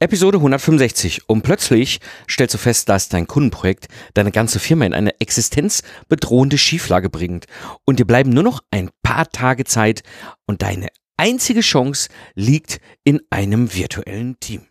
Episode 165 und plötzlich stellst du fest, dass dein Kundenprojekt deine ganze Firma in eine existenzbedrohende Schieflage bringt und dir bleiben nur noch ein paar Tage Zeit und deine einzige Chance liegt in einem virtuellen Team.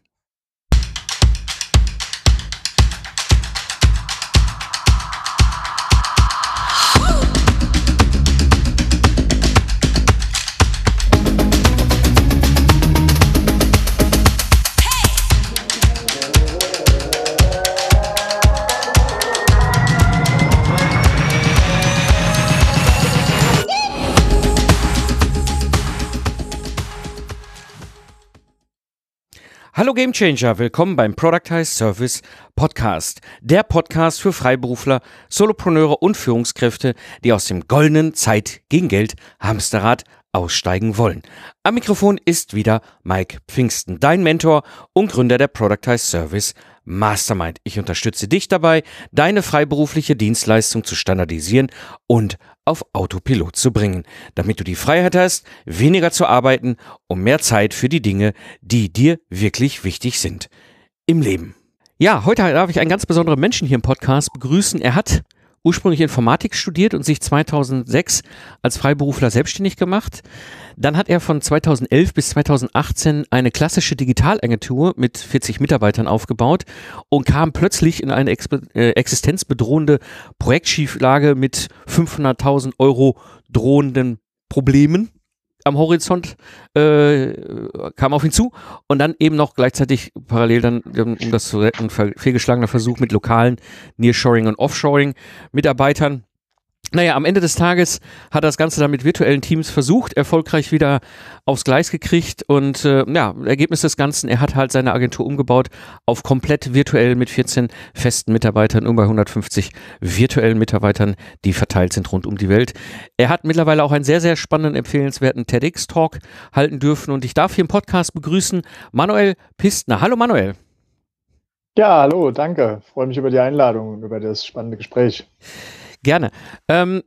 Hallo Gamechanger, willkommen beim Productize Service Podcast. Der Podcast für Freiberufler, Solopreneure und Führungskräfte, die aus dem goldenen Zeit gegen Geld Hamsterrad aussteigen wollen. Am Mikrofon ist wieder Mike Pfingsten, dein Mentor und Gründer der Productize Service Mastermind. Ich unterstütze dich dabei, deine freiberufliche Dienstleistung zu standardisieren und auf Autopilot zu bringen, damit du die Freiheit hast, weniger zu arbeiten und mehr Zeit für die Dinge, die dir wirklich wichtig sind im Leben. Ja, heute darf ich einen ganz besonderen Menschen hier im Podcast begrüßen. Er hat ursprünglich Informatik studiert und sich 2006 als Freiberufler selbstständig gemacht. Dann hat er von 2011 bis 2018 eine klassische Digitalagentur mit 40 Mitarbeitern aufgebaut und kam plötzlich in eine äh, existenzbedrohende Projektschieflage mit 500.000 Euro drohenden Problemen am Horizont äh, kam auf ihn zu und dann eben noch gleichzeitig parallel dann, um das zu retten, fehlgeschlagener Versuch mit lokalen Nearshoring und Offshoring Mitarbeitern naja, am Ende des Tages hat das Ganze dann mit virtuellen Teams versucht, erfolgreich wieder aufs Gleis gekriegt und äh, ja, Ergebnis des Ganzen, er hat halt seine Agentur umgebaut auf komplett virtuell mit 14 festen Mitarbeitern und bei 150 virtuellen Mitarbeitern, die verteilt sind rund um die Welt. Er hat mittlerweile auch einen sehr, sehr spannenden, empfehlenswerten TEDx-Talk halten dürfen und ich darf hier im Podcast begrüßen Manuel Pistner. Hallo Manuel. Ja, hallo, danke. Freue mich über die Einladung und über das spannende Gespräch. Gerne. Ähm,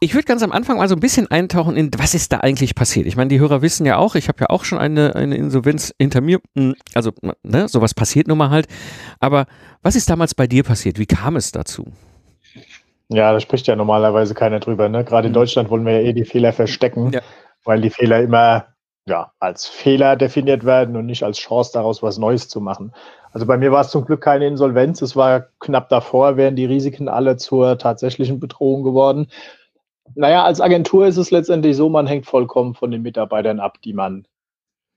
ich würde ganz am Anfang mal so ein bisschen eintauchen in, was ist da eigentlich passiert? Ich meine, die Hörer wissen ja auch, ich habe ja auch schon eine, eine Insolvenz hinter mir, hm, also ne, sowas passiert nun mal halt. Aber was ist damals bei dir passiert? Wie kam es dazu? Ja, da spricht ja normalerweise keiner drüber. Ne? Gerade in mhm. Deutschland wollen wir ja eh die Fehler verstecken, ja. weil die Fehler immer ja, als Fehler definiert werden und nicht als Chance daraus was Neues zu machen. Also bei mir war es zum Glück keine Insolvenz. Es war knapp davor, wären die Risiken alle zur tatsächlichen Bedrohung geworden. Naja, als Agentur ist es letztendlich so, man hängt vollkommen von den Mitarbeitern ab, die man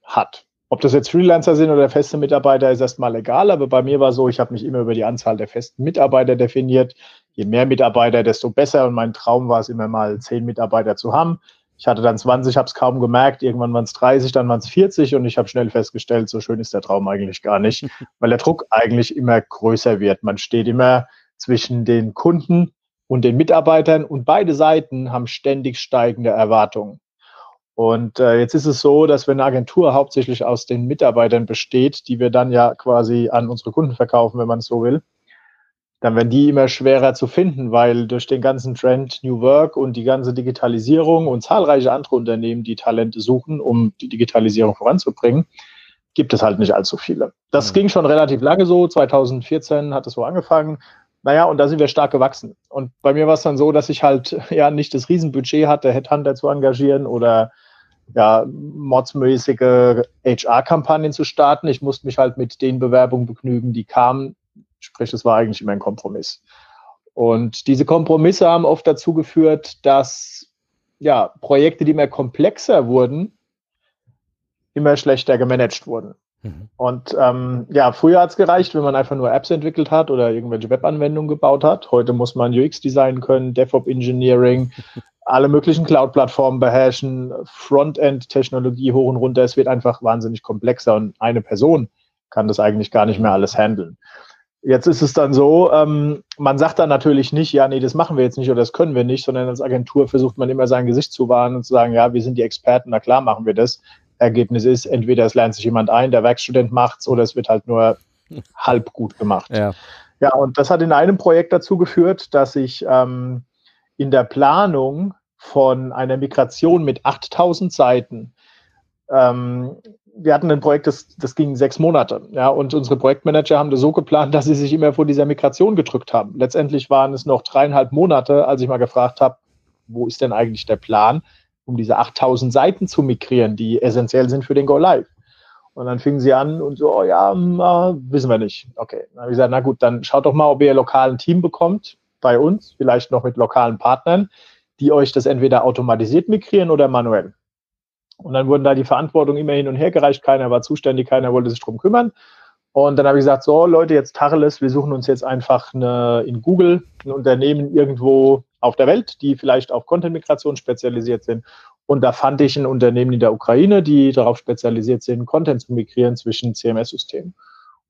hat. Ob das jetzt Freelancer sind oder feste Mitarbeiter, ist erstmal egal. Aber bei mir war so, ich habe mich immer über die Anzahl der festen Mitarbeiter definiert. Je mehr Mitarbeiter, desto besser. Und mein Traum war es immer mal, zehn Mitarbeiter zu haben. Ich hatte dann 20, habe es kaum gemerkt, irgendwann waren es 30, dann waren es 40 und ich habe schnell festgestellt, so schön ist der Traum eigentlich gar nicht, weil der Druck eigentlich immer größer wird. Man steht immer zwischen den Kunden und den Mitarbeitern und beide Seiten haben ständig steigende Erwartungen. Und äh, jetzt ist es so, dass wenn eine Agentur hauptsächlich aus den Mitarbeitern besteht, die wir dann ja quasi an unsere Kunden verkaufen, wenn man es so will, dann werden die immer schwerer zu finden, weil durch den ganzen Trend New Work und die ganze Digitalisierung und zahlreiche andere Unternehmen, die Talente suchen, um die Digitalisierung voranzubringen, gibt es halt nicht allzu viele. Das mhm. ging schon relativ lange so. 2014 hat es so angefangen. Naja, und da sind wir stark gewachsen. Und bei mir war es dann so, dass ich halt ja nicht das Riesenbudget hatte, Headhunter zu engagieren oder ja, modsmäßige HR-Kampagnen zu starten. Ich musste mich halt mit den Bewerbungen begnügen, die kamen, Sprich, es war eigentlich immer ein Kompromiss. Und diese Kompromisse haben oft dazu geführt, dass ja, Projekte, die immer komplexer wurden, immer schlechter gemanagt wurden. Mhm. Und ähm, ja, früher hat es gereicht, wenn man einfach nur Apps entwickelt hat oder irgendwelche Webanwendungen gebaut hat. Heute muss man UX designen können, DevOps Engineering, alle möglichen Cloud-Plattformen beherrschen, Frontend-Technologie hoch und runter. Es wird einfach wahnsinnig komplexer und eine Person kann das eigentlich gar nicht mehr alles handeln. Jetzt ist es dann so, ähm, man sagt dann natürlich nicht, ja, nee, das machen wir jetzt nicht oder das können wir nicht, sondern als Agentur versucht man immer sein Gesicht zu wahren und zu sagen, ja, wir sind die Experten, na klar machen wir das. Ergebnis ist, entweder es lernt sich jemand ein, der Werkstudent macht's, oder es wird halt nur halb gut gemacht. Ja. ja, und das hat in einem Projekt dazu geführt, dass ich ähm, in der Planung von einer Migration mit 8000 Seiten ähm, wir hatten ein Projekt, das, das ging sechs Monate. Ja, und unsere Projektmanager haben das so geplant, dass sie sich immer vor dieser Migration gedrückt haben. Letztendlich waren es noch dreieinhalb Monate, als ich mal gefragt habe, wo ist denn eigentlich der Plan, um diese 8000 Seiten zu migrieren, die essentiell sind für den Go Live. Und dann fingen sie an und so, oh ja, na, hm, wissen wir nicht. Okay, dann habe ich gesagt, na gut, dann schaut doch mal, ob ihr lokalen Team bekommt bei uns, vielleicht noch mit lokalen Partnern, die euch das entweder automatisiert migrieren oder manuell. Und dann wurden da die Verantwortung immer hin und her gereicht. Keiner war zuständig, keiner wollte sich drum kümmern. Und dann habe ich gesagt, so Leute, jetzt Tacheles, wir suchen uns jetzt einfach eine, in Google ein Unternehmen irgendwo auf der Welt, die vielleicht auf Content-Migration spezialisiert sind. Und da fand ich ein Unternehmen in der Ukraine, die darauf spezialisiert sind, Content zu migrieren zwischen CMS-Systemen.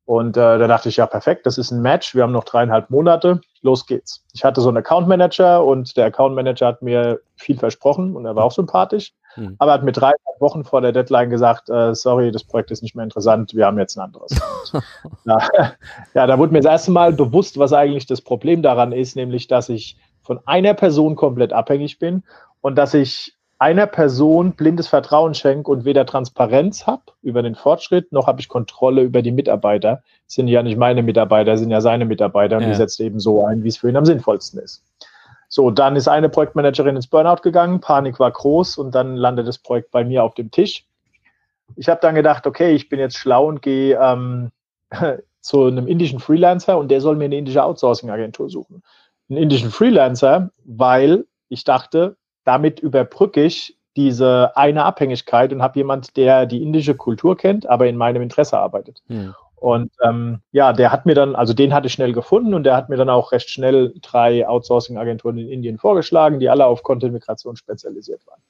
Und äh, da dachte ich, ja, perfekt, das ist ein Match. Wir haben noch dreieinhalb Monate. Los geht's. Ich hatte so einen Account Manager und der Account Manager hat mir viel versprochen und er war auch sympathisch. Mhm. Aber hat mir drei Wochen vor der Deadline gesagt, äh, sorry, das Projekt ist nicht mehr interessant, wir haben jetzt ein anderes. ja, ja, da wurde mir das erste Mal bewusst, was eigentlich das Problem daran ist, nämlich, dass ich von einer Person komplett abhängig bin und dass ich einer Person blindes Vertrauen schenke und weder Transparenz habe über den Fortschritt, noch habe ich Kontrolle über die Mitarbeiter. Das sind ja nicht meine Mitarbeiter, sind ja seine Mitarbeiter und ja. die setzt eben so ein, wie es für ihn am sinnvollsten ist. So, dann ist eine Projektmanagerin ins Burnout gegangen, Panik war groß und dann landet das Projekt bei mir auf dem Tisch. Ich habe dann gedacht, okay, ich bin jetzt schlau und gehe ähm, zu einem indischen Freelancer und der soll mir eine indische Outsourcing-Agentur suchen. Einen indischen Freelancer, weil ich dachte, damit überbrücke ich diese eine Abhängigkeit und habe jemand, der die indische Kultur kennt, aber in meinem Interesse arbeitet. Hm. Und ähm, ja, der hat mir dann, also den hatte ich schnell gefunden und der hat mir dann auch recht schnell drei Outsourcing-Agenturen in Indien vorgeschlagen, die alle auf Content-Migration spezialisiert waren.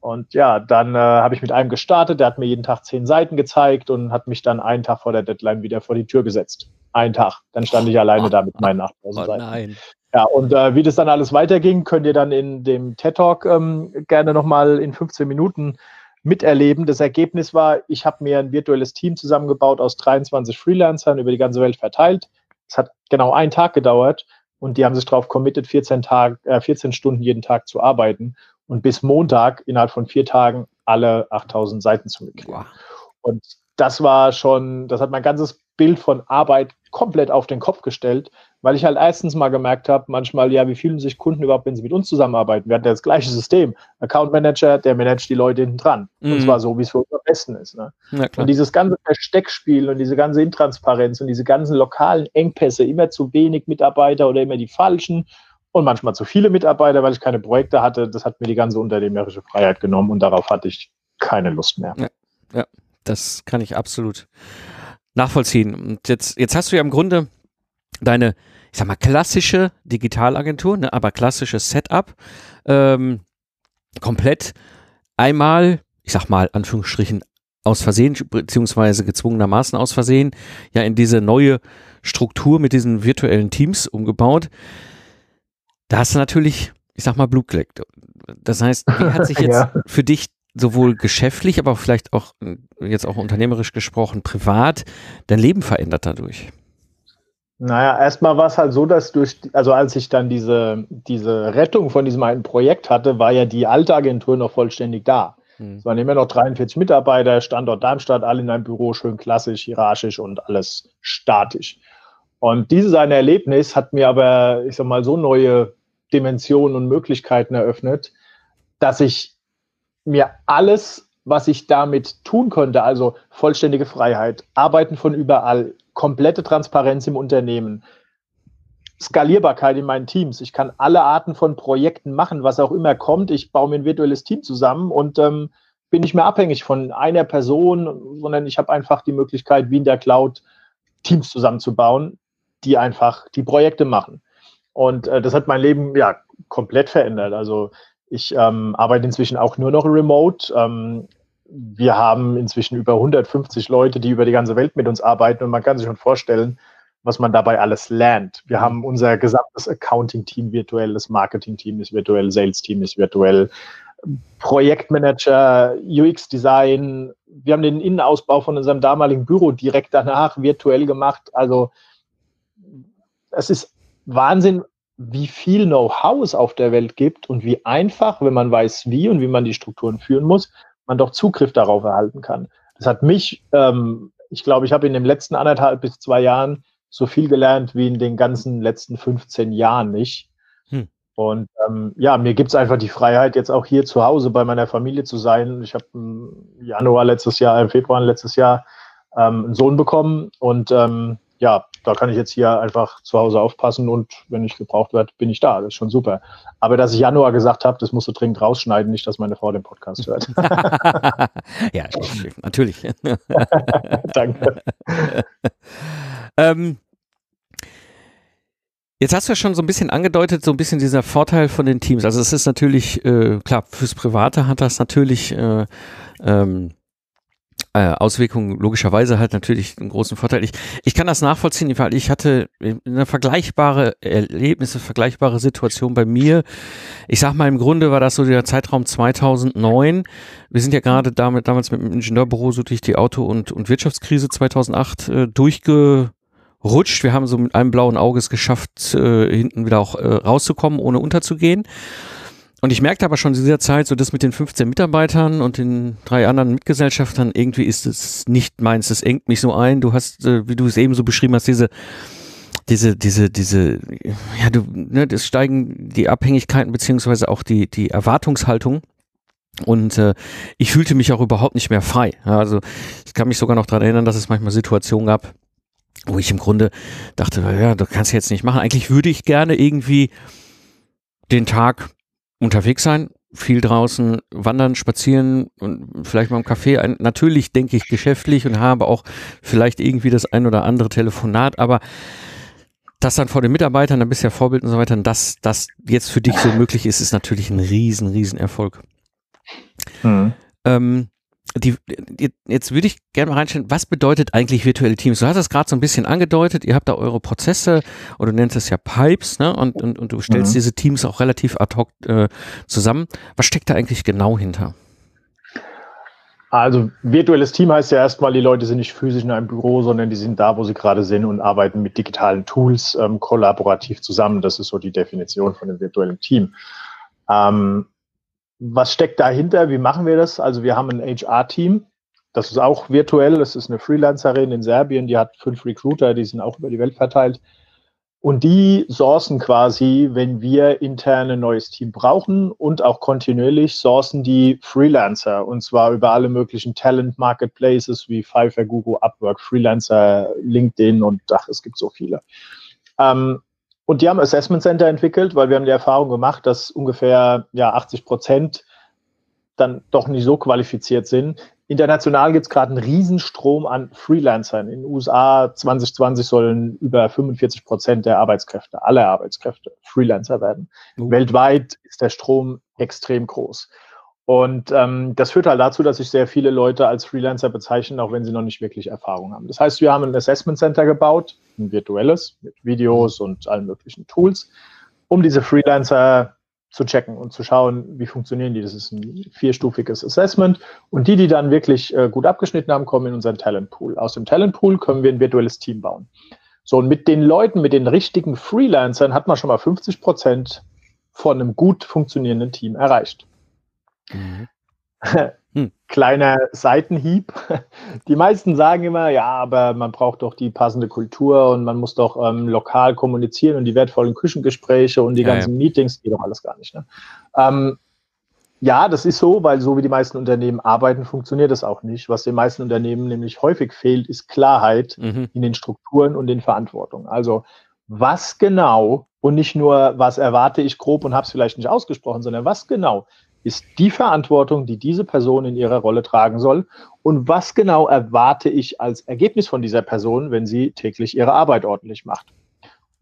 Und ja, dann äh, habe ich mit einem gestartet, der hat mir jeden Tag zehn Seiten gezeigt und hat mich dann einen Tag vor der Deadline wieder vor die Tür gesetzt. Einen Tag. Dann stand ich alleine da mit meinen 8000 Seiten. Nein. Ja, und äh, wie das dann alles weiterging, könnt ihr dann in dem TED Talk ähm, gerne nochmal in 15 Minuten miterleben. Das Ergebnis war, ich habe mir ein virtuelles Team zusammengebaut aus 23 Freelancern über die ganze Welt verteilt. Es hat genau einen Tag gedauert und die haben sich darauf committed, 14, Tag, äh, 14 Stunden jeden Tag zu arbeiten und bis Montag innerhalb von vier Tagen alle 8000 Seiten zu migrieren. Wow. Und das war schon, das hat mein ganzes Bild von Arbeit komplett auf den Kopf gestellt, weil ich halt erstens mal gemerkt habe, manchmal, ja, wie fühlen sich Kunden überhaupt, wenn sie mit uns zusammenarbeiten? Wir hatten ja das gleiche System. Account Manager, der managt die Leute hinten dran. Mhm. Und zwar so, wie es für uns am besten ist. Ne? Und dieses ganze Versteckspiel und diese ganze Intransparenz und diese ganzen lokalen Engpässe, immer zu wenig Mitarbeiter oder immer die falschen und manchmal zu viele Mitarbeiter, weil ich keine Projekte hatte, das hat mir die ganze unternehmerische Freiheit genommen und darauf hatte ich keine Lust mehr. Ja, ja das kann ich absolut nachvollziehen. Und jetzt, jetzt hast du ja im Grunde deine, ich sag mal, klassische Digitalagentur, ne, aber klassisches Setup ähm, komplett einmal, ich sag mal, Anführungsstrichen, aus Versehen, beziehungsweise gezwungenermaßen aus Versehen, ja in diese neue Struktur mit diesen virtuellen Teams umgebaut. Da hast du natürlich, ich sag mal, Blut geleckt. Das heißt, wie hat sich jetzt ja. für dich sowohl geschäftlich, aber vielleicht auch jetzt auch unternehmerisch gesprochen, privat, dein Leben verändert dadurch? Naja, erstmal war es halt so, dass durch, also als ich dann diese, diese Rettung von diesem alten Projekt hatte, war ja die alte Agentur noch vollständig da. Hm. Es waren immer noch 43 Mitarbeiter, Standort Darmstadt, alle in einem Büro, schön klassisch, hierarchisch und alles statisch. Und dieses eine Erlebnis hat mir aber, ich sag mal, so neue Dimensionen und Möglichkeiten eröffnet, dass ich mir alles, was ich damit tun konnte, also vollständige Freiheit, Arbeiten von überall, komplette Transparenz im Unternehmen, Skalierbarkeit in meinen Teams. Ich kann alle Arten von Projekten machen, was auch immer kommt. Ich baue mir ein virtuelles Team zusammen und ähm, bin nicht mehr abhängig von einer Person, sondern ich habe einfach die Möglichkeit, wie in der Cloud Teams zusammenzubauen, die einfach die Projekte machen. Und äh, das hat mein Leben ja komplett verändert. Also ich ähm, arbeite inzwischen auch nur noch remote. Ähm, wir haben inzwischen über 150 Leute, die über die ganze Welt mit uns arbeiten und man kann sich schon vorstellen, was man dabei alles lernt. Wir haben unser gesamtes Accounting-Team virtuell, das Marketing-Team ist virtuell, Sales-Team ist virtuell, Projektmanager, UX-Design. Wir haben den Innenausbau von unserem damaligen Büro direkt danach virtuell gemacht. Also es ist Wahnsinn, wie viel Know-how es auf der Welt gibt und wie einfach, wenn man weiß, wie und wie man die Strukturen führen muss, man doch Zugriff darauf erhalten kann. es hat mich, ähm, ich glaube, ich habe in den letzten anderthalb bis zwei Jahren so viel gelernt wie in den ganzen letzten 15 Jahren nicht. Hm. Und ähm, ja, mir gibt es einfach die Freiheit, jetzt auch hier zu Hause bei meiner Familie zu sein. Ich habe im Januar letztes Jahr, im Februar letztes Jahr ähm, einen Sohn bekommen und ähm, ja, da kann ich jetzt hier einfach zu Hause aufpassen und wenn ich gebraucht werde, bin ich da. Das ist schon super. Aber dass ich Januar gesagt habe, das musst du dringend rausschneiden, nicht, dass meine Frau den Podcast hört. ja, natürlich. Danke. ähm, Jetzt hast du ja schon so ein bisschen angedeutet, so ein bisschen dieser Vorteil von den Teams. Also es ist natürlich, äh, klar, fürs Private hat das natürlich äh, ähm, äh, Auswirkungen logischerweise halt natürlich einen großen Vorteil. Ich, ich kann das nachvollziehen, weil ich hatte eine vergleichbare Erlebnisse, vergleichbare Situation bei mir. Ich sag mal, im Grunde war das so der Zeitraum 2009. Wir sind ja gerade damit, damals mit dem Ingenieurbüro so durch die Auto- und, und Wirtschaftskrise 2008 äh, durchgerutscht. Wir haben so mit einem blauen Auge es geschafft, äh, hinten wieder auch äh, rauszukommen, ohne unterzugehen. Und ich merkte aber schon in dieser Zeit, so das mit den 15 Mitarbeitern und den drei anderen Mitgesellschaftern, irgendwie ist es nicht meins, das engt mich so ein. Du hast, äh, wie du es eben so beschrieben hast, diese, diese, diese, diese, ja, du, ne, das steigen die Abhängigkeiten beziehungsweise auch die, die Erwartungshaltung. Und äh, ich fühlte mich auch überhaupt nicht mehr frei. Ja, also ich kann mich sogar noch daran erinnern, dass es manchmal Situationen gab, wo ich im Grunde dachte, ja, du kannst jetzt nicht machen. Eigentlich würde ich gerne irgendwie den Tag unterwegs sein, viel draußen wandern, spazieren und vielleicht mal im Café. Natürlich denke ich geschäftlich und habe auch vielleicht irgendwie das ein oder andere Telefonat, aber das dann vor den Mitarbeitern, dann bist du ja Vorbild und so weiter, dass das jetzt für dich so möglich ist, ist natürlich ein riesen, riesen Erfolg. Mhm. Ähm, die, jetzt würde ich gerne mal reinstellen, was bedeutet eigentlich virtuelle Teams? Du hast es gerade so ein bisschen angedeutet, ihr habt da eure Prozesse oder du nennst es ja Pipes, ne? Und, und, und du stellst mhm. diese Teams auch relativ ad hoc äh, zusammen. Was steckt da eigentlich genau hinter? Also virtuelles Team heißt ja erstmal, die Leute sind nicht physisch in einem Büro, sondern die sind da, wo sie gerade sind und arbeiten mit digitalen Tools ähm, kollaborativ zusammen. Das ist so die Definition von dem virtuellen Team. Ähm, was steckt dahinter? Wie machen wir das? Also wir haben ein HR-Team. Das ist auch virtuell. Das ist eine Freelancerin in Serbien, die hat fünf Recruiter, die sind auch über die Welt verteilt. Und die sourcen quasi, wenn wir intern ein neues Team brauchen und auch kontinuierlich sourcen die Freelancer und zwar über alle möglichen Talent Marketplaces wie Fiverr, Google, Upwork, Freelancer, LinkedIn und ach, es gibt so viele. Ähm, und die haben Assessment Center entwickelt, weil wir haben die Erfahrung gemacht, dass ungefähr ja, 80 Prozent dann doch nicht so qualifiziert sind. International gibt es gerade einen Riesenstrom an Freelancern. In den USA 2020 sollen über 45 Prozent der Arbeitskräfte, aller Arbeitskräfte, Freelancer werden. Uh. Weltweit ist der Strom extrem groß. Und ähm, das führt halt dazu, dass sich sehr viele Leute als Freelancer bezeichnen, auch wenn sie noch nicht wirklich Erfahrung haben. Das heißt, wir haben ein Assessment Center gebaut, ein virtuelles, mit Videos und allen möglichen Tools, um diese Freelancer zu checken und zu schauen, wie funktionieren die. Das ist ein vierstufiges Assessment. Und die, die dann wirklich äh, gut abgeschnitten haben, kommen in unseren Talent Pool. Aus dem Talent Pool können wir ein virtuelles Team bauen. So, und mit den Leuten, mit den richtigen Freelancern hat man schon mal 50 Prozent von einem gut funktionierenden Team erreicht. Mhm. Hm. Kleiner Seitenhieb. Die meisten sagen immer, ja, aber man braucht doch die passende Kultur und man muss doch ähm, lokal kommunizieren und die wertvollen Küchengespräche und die ja, ganzen ja. Meetings, geht doch alles gar nicht. Ne? Ähm, ja, das ist so, weil so wie die meisten Unternehmen arbeiten, funktioniert das auch nicht. Was den meisten Unternehmen nämlich häufig fehlt, ist Klarheit mhm. in den Strukturen und den Verantwortungen. Also was genau und nicht nur, was erwarte ich grob und habe es vielleicht nicht ausgesprochen, sondern was genau ist die Verantwortung, die diese Person in ihrer Rolle tragen soll und was genau erwarte ich als Ergebnis von dieser Person, wenn sie täglich ihre Arbeit ordentlich macht.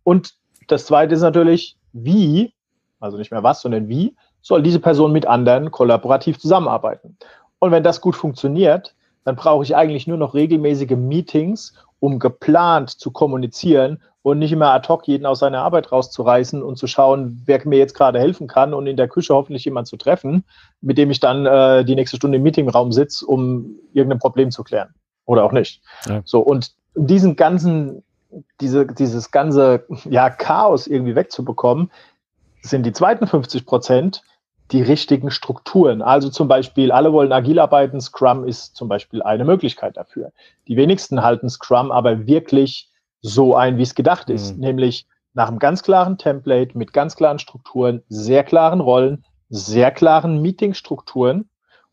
Und das Zweite ist natürlich, wie, also nicht mehr was, sondern wie soll diese Person mit anderen kollaborativ zusammenarbeiten. Und wenn das gut funktioniert, dann brauche ich eigentlich nur noch regelmäßige Meetings, um geplant zu kommunizieren und nicht immer ad hoc jeden aus seiner Arbeit rauszureißen und zu schauen, wer mir jetzt gerade helfen kann und in der Küche hoffentlich jemand zu treffen, mit dem ich dann äh, die nächste Stunde im Meetingraum sitze, um irgendein Problem zu klären. Oder auch nicht. Ja. So, und diesen ganzen, diese, dieses ganze ja, Chaos irgendwie wegzubekommen, sind die zweiten 50 Prozent die richtigen Strukturen. Also zum Beispiel, alle wollen agil arbeiten, Scrum ist zum Beispiel eine Möglichkeit dafür. Die wenigsten halten Scrum aber wirklich so ein, wie es gedacht ist, mhm. nämlich nach einem ganz klaren Template mit ganz klaren Strukturen, sehr klaren Rollen, sehr klaren Meetingstrukturen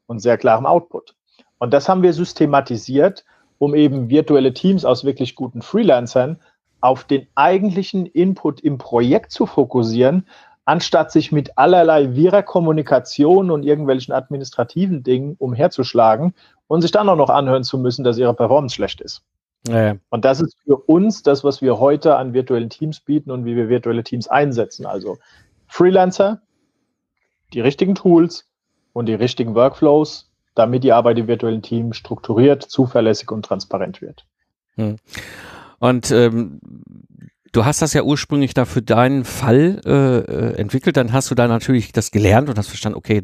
und sehr klarem Output. Und das haben wir systematisiert, um eben virtuelle Teams aus wirklich guten Freelancern auf den eigentlichen Input im Projekt zu fokussieren, anstatt sich mit allerlei wirrer Kommunikation und irgendwelchen administrativen Dingen umherzuschlagen und sich dann auch noch anhören zu müssen, dass ihre Performance schlecht ist. Ja. Und das ist für uns das, was wir heute an virtuellen Teams bieten und wie wir virtuelle Teams einsetzen. Also Freelancer, die richtigen Tools und die richtigen Workflows, damit die Arbeit im virtuellen Team strukturiert, zuverlässig und transparent wird. Hm. Und ähm, Du hast das ja ursprünglich da für deinen Fall äh, äh, entwickelt, dann hast du da natürlich das gelernt und hast verstanden, okay,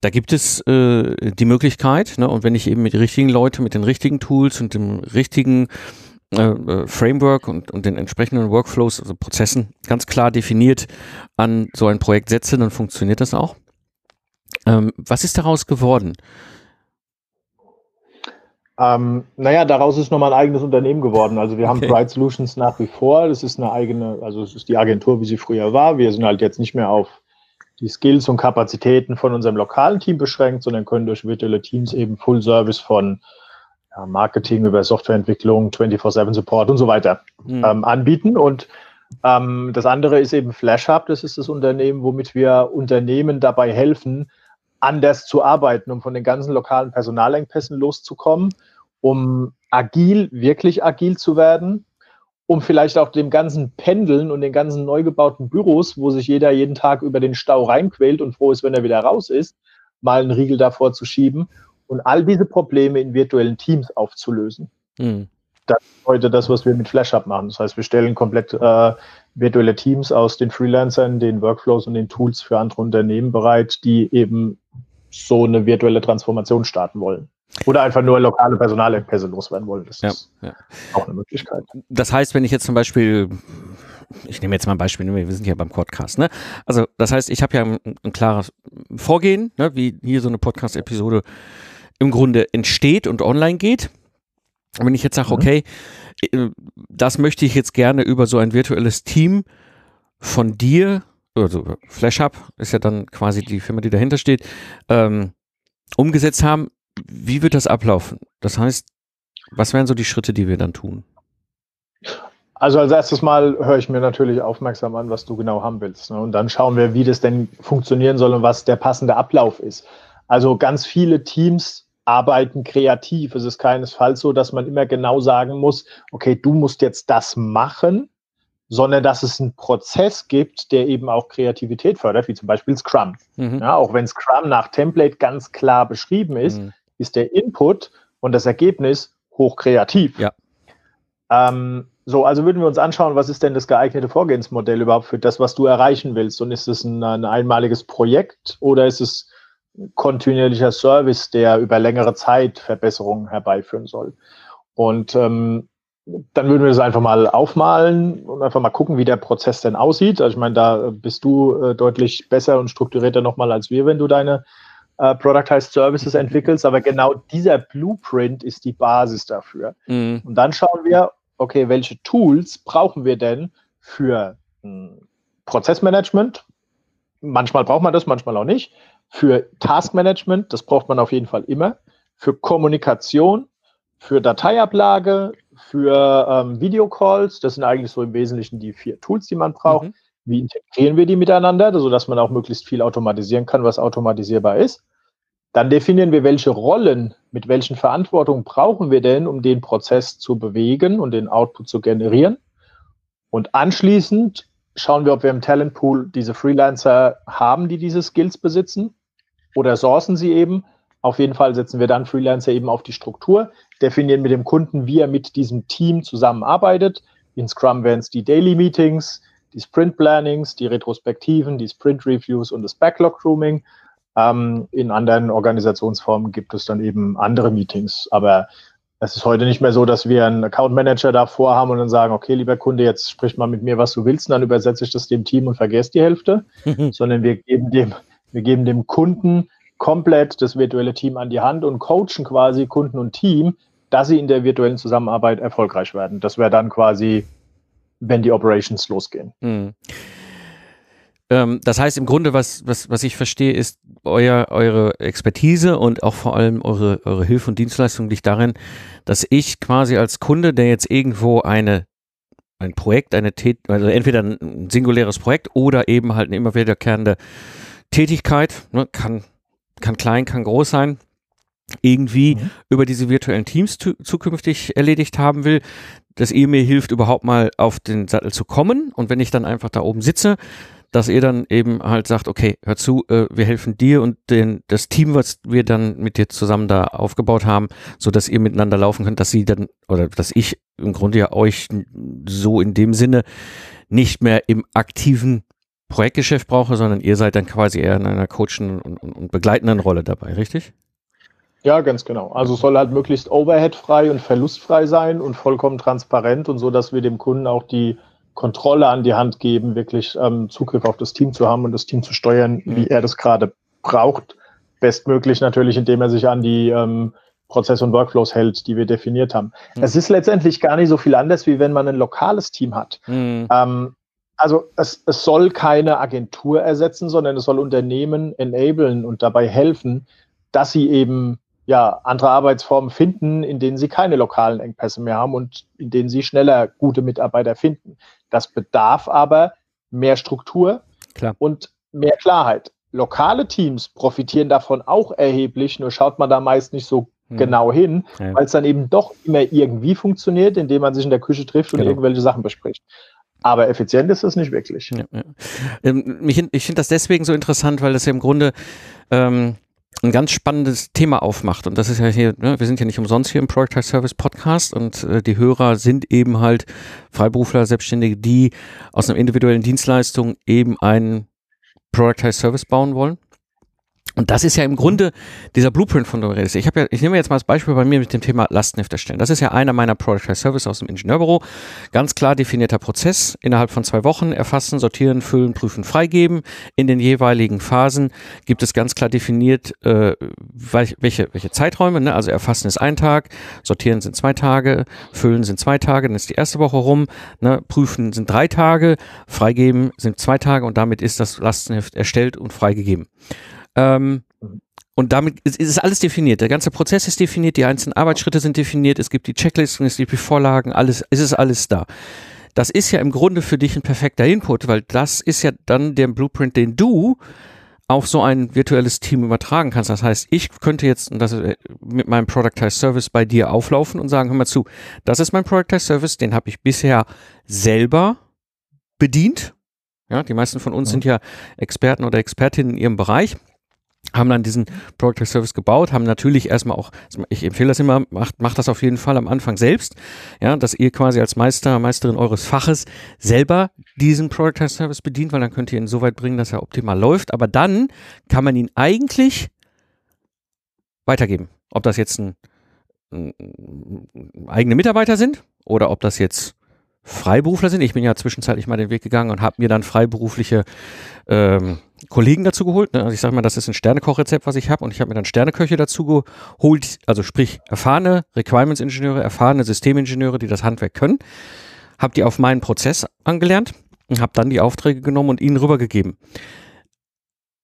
da gibt es äh, die Möglichkeit, ne? und wenn ich eben mit den richtigen Leuten, mit den richtigen Tools und dem richtigen äh, äh, Framework und, und den entsprechenden Workflows, also Prozessen ganz klar definiert an so ein Projekt setze, dann funktioniert das auch. Ähm, was ist daraus geworden? Ähm, naja, daraus ist nochmal ein eigenes Unternehmen geworden. Also wir haben okay. Bright Solutions nach wie vor. Das ist eine eigene, also es ist die Agentur, wie sie früher war. Wir sind halt jetzt nicht mehr auf die Skills und Kapazitäten von unserem lokalen Team beschränkt, sondern können durch virtuelle Teams eben Full Service von ja, Marketing über Softwareentwicklung, 24-7 Support und so weiter mhm. ähm, anbieten. Und ähm, das andere ist eben FlashHub. Das ist das Unternehmen, womit wir Unternehmen dabei helfen, anders zu arbeiten, um von den ganzen lokalen Personalengpässen loszukommen, um agil, wirklich agil zu werden, um vielleicht auch dem ganzen Pendeln und den ganzen neu gebauten Büros, wo sich jeder jeden Tag über den Stau reinquält und froh ist, wenn er wieder raus ist, mal einen Riegel davor zu schieben und all diese Probleme in virtuellen Teams aufzulösen. Mhm. Das ist heute das, was wir mit FlashUp machen. Das heißt, wir stellen komplett äh, virtuelle Teams aus den Freelancern, den Workflows und den Tools für andere Unternehmen bereit, die eben so eine virtuelle Transformation starten wollen. Oder einfach nur lokale Personalengpässe loswerden wollen. Das ja, ist ja. auch eine Möglichkeit. Das heißt, wenn ich jetzt zum Beispiel, ich nehme jetzt mal ein Beispiel, wir sind ja beim Podcast, ne? Also das heißt, ich habe ja ein, ein, klares Vorgehen, ne? wie hier so eine Podcast-Episode im Grunde entsteht und online geht. Und wenn ich jetzt sage, mhm. okay, äh, das möchte ich jetzt gerne über so ein virtuelles Team von dir also FlashHub ist ja dann quasi die Firma, die dahinter steht, ähm, umgesetzt haben. Wie wird das ablaufen? Das heißt, was wären so die Schritte, die wir dann tun? Also als erstes Mal höre ich mir natürlich aufmerksam an, was du genau haben willst. Ne? Und dann schauen wir, wie das denn funktionieren soll und was der passende Ablauf ist. Also ganz viele Teams arbeiten kreativ. Es ist keinesfalls so, dass man immer genau sagen muss, okay, du musst jetzt das machen, sondern dass es einen Prozess gibt, der eben auch Kreativität fördert, wie zum Beispiel Scrum. Mhm. Ja, auch wenn Scrum nach Template ganz klar beschrieben ist, mhm. Ist der Input und das Ergebnis hochkreativ. Ja. Ähm, so, also würden wir uns anschauen, was ist denn das geeignete Vorgehensmodell überhaupt für das, was du erreichen willst? Und ist es ein, ein einmaliges Projekt oder ist es ein kontinuierlicher Service, der über längere Zeit Verbesserungen herbeiführen soll? Und ähm, dann würden wir das einfach mal aufmalen und einfach mal gucken, wie der Prozess denn aussieht. Also ich meine, da bist du äh, deutlich besser und strukturierter nochmal als wir, wenn du deine äh, Productized Services entwickelst. Aber genau dieser Blueprint ist die Basis dafür. Mhm. Und dann schauen wir, okay, welche Tools brauchen wir denn für hm, Prozessmanagement? Manchmal braucht man das, manchmal auch nicht. Für Taskmanagement, das braucht man auf jeden Fall immer. Für Kommunikation, für Dateiablage, für ähm, Videocalls. Das sind eigentlich so im Wesentlichen die vier Tools, die man braucht. Mhm. Wie integrieren wir die miteinander, sodass man auch möglichst viel automatisieren kann, was automatisierbar ist. Dann definieren wir, welche Rollen mit welchen Verantwortungen brauchen wir denn, um den Prozess zu bewegen und den Output zu generieren. Und anschließend schauen wir, ob wir im Talentpool diese Freelancer haben, die diese Skills besitzen oder sourcen sie eben auf jeden Fall setzen wir dann Freelancer eben auf die Struktur, definieren mit dem Kunden, wie er mit diesem Team zusammenarbeitet. In Scrum wären es die Daily Meetings, die Sprint Plannings, die Retrospektiven, die Sprint Reviews und das Backlog Grooming. Ähm, in anderen Organisationsformen gibt es dann eben andere Meetings. Aber es ist heute nicht mehr so, dass wir einen Account Manager davor haben und dann sagen, okay, lieber Kunde, jetzt sprich mal mit mir, was du willst, und dann übersetze ich das dem Team und vergesse die Hälfte, sondern wir geben dem Wir geben dem Kunden komplett das virtuelle Team an die Hand und coachen quasi Kunden und Team, dass sie in der virtuellen Zusammenarbeit erfolgreich werden. Das wäre dann quasi, wenn die Operations losgehen. Mhm. Ähm, das heißt im Grunde, was, was, was ich verstehe, ist euer, eure Expertise und auch vor allem eure, eure Hilfe und Dienstleistung liegt darin, dass ich quasi als Kunde, der jetzt irgendwo eine ein Projekt, eine Tät also entweder ein singuläres Projekt oder eben halt eine immer wiederkehrende Tätigkeit, ne, kann, kann klein, kann groß sein, irgendwie mhm. über diese virtuellen Teams zukünftig erledigt haben will, dass ihr mir hilft, überhaupt mal auf den Sattel zu kommen. Und wenn ich dann einfach da oben sitze, dass ihr dann eben halt sagt, okay, hör zu, äh, wir helfen dir und den, das Team, was wir dann mit dir zusammen da aufgebaut haben, so dass ihr miteinander laufen könnt, dass sie dann oder dass ich im Grunde ja euch so in dem Sinne nicht mehr im aktiven Projektgeschäft brauche, sondern ihr seid dann quasi eher in einer coachenden und, und, und begleitenden Rolle dabei, richtig? Ja, ganz genau. Also es soll halt möglichst overheadfrei und verlustfrei sein und vollkommen transparent und so, dass wir dem Kunden auch die Kontrolle an die Hand geben, wirklich ähm, Zugriff auf das Team zu haben und das Team zu steuern, mhm. wie er das gerade braucht. Bestmöglich natürlich, indem er sich an die ähm, Prozesse und Workflows hält, die wir definiert haben. Mhm. Es ist letztendlich gar nicht so viel anders, wie wenn man ein lokales Team hat. Mhm. Ähm, also es, es soll keine Agentur ersetzen, sondern es soll Unternehmen enablen und dabei helfen, dass sie eben ja, andere Arbeitsformen finden, in denen sie keine lokalen Engpässe mehr haben und in denen sie schneller gute Mitarbeiter finden. Das bedarf aber mehr Struktur Klar. und mehr Klarheit. Lokale Teams profitieren davon auch erheblich, nur schaut man da meist nicht so hm. genau hin, ja. weil es dann eben doch immer irgendwie funktioniert, indem man sich in der Küche trifft und genau. irgendwelche Sachen bespricht. Aber effizient ist es nicht wirklich. Ja, ja. Ähm, ich finde das deswegen so interessant, weil das ja im Grunde ähm, ein ganz spannendes Thema aufmacht. Und das ist ja hier, ne, wir sind ja nicht umsonst hier im Productize Service Podcast und äh, die Hörer sind eben halt Freiberufler, Selbstständige, die aus einer individuellen Dienstleistung eben einen Productize Service bauen wollen. Und das ist ja im Grunde dieser Blueprint, von dem du redest. Ich ja, ich nehme jetzt mal das Beispiel bei mir mit dem Thema Lastenheft erstellen. Das ist ja einer meiner Product Service aus dem Ingenieurbüro. Ganz klar definierter Prozess. Innerhalb von zwei Wochen erfassen, sortieren, füllen, prüfen, freigeben. In den jeweiligen Phasen gibt es ganz klar definiert, äh, welche, welche Zeiträume. Ne? Also erfassen ist ein Tag, sortieren sind zwei Tage, füllen sind zwei Tage, dann ist die erste Woche rum. Ne? Prüfen sind drei Tage, freigeben sind zwei Tage und damit ist das Lastenheft erstellt und freigegeben. Ähm, und damit ist, ist alles definiert. Der ganze Prozess ist definiert, die einzelnen Arbeitsschritte sind definiert, es gibt die Checklisten, es gibt die Vorlagen, alles, es ist alles da. Das ist ja im Grunde für dich ein perfekter Input, weil das ist ja dann der Blueprint, den du auf so ein virtuelles Team übertragen kannst. Das heißt, ich könnte jetzt das äh, mit meinem Productized Service bei dir auflaufen und sagen, hör mal zu, das ist mein Productized Service, den habe ich bisher selber bedient. Ja, die meisten von uns ja. sind ja Experten oder Expertinnen in ihrem Bereich haben dann diesen Product Service gebaut, haben natürlich erstmal auch, ich empfehle das immer, macht, macht das auf jeden Fall am Anfang selbst, ja, dass ihr quasi als Meister, Meisterin eures Faches selber diesen Product Service bedient, weil dann könnt ihr ihn so weit bringen, dass er optimal läuft, aber dann kann man ihn eigentlich weitergeben. Ob das jetzt ein, ein, ein eigene Mitarbeiter sind oder ob das jetzt Freiberufler sind. Ich bin ja zwischenzeitlich mal den Weg gegangen und habe mir dann freiberufliche ähm, Kollegen dazu geholt. Ne? Also ich sage mal, das ist ein Sternekochrezept, was ich habe und ich habe mir dann Sterneköche dazu geholt, also sprich erfahrene Requirements-Ingenieure, erfahrene Systemingenieure, die das Handwerk können. Habe die auf meinen Prozess angelernt und habe dann die Aufträge genommen und ihnen rübergegeben.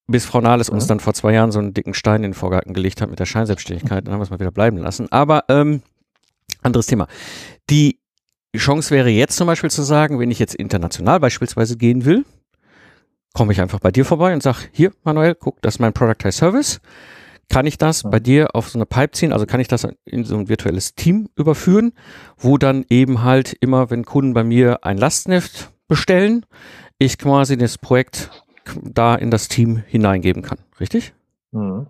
Bis Frau Nahles uns dann vor zwei Jahren so einen dicken Stein in den Vorgarten gelegt hat mit der Scheinselbstständigkeit, dann haben wir es mal wieder bleiben lassen. Aber ähm, anderes Thema. Die die Chance wäre jetzt zum Beispiel zu sagen, wenn ich jetzt international beispielsweise gehen will, komme ich einfach bei dir vorbei und sage, hier, Manuel, guck, das ist mein Productized Service. Kann ich das bei dir auf so eine Pipe ziehen? Also kann ich das in so ein virtuelles Team überführen, wo dann eben halt immer, wenn Kunden bei mir ein Lastneft bestellen, ich quasi das Projekt da in das Team hineingeben kann. Richtig? Mhm.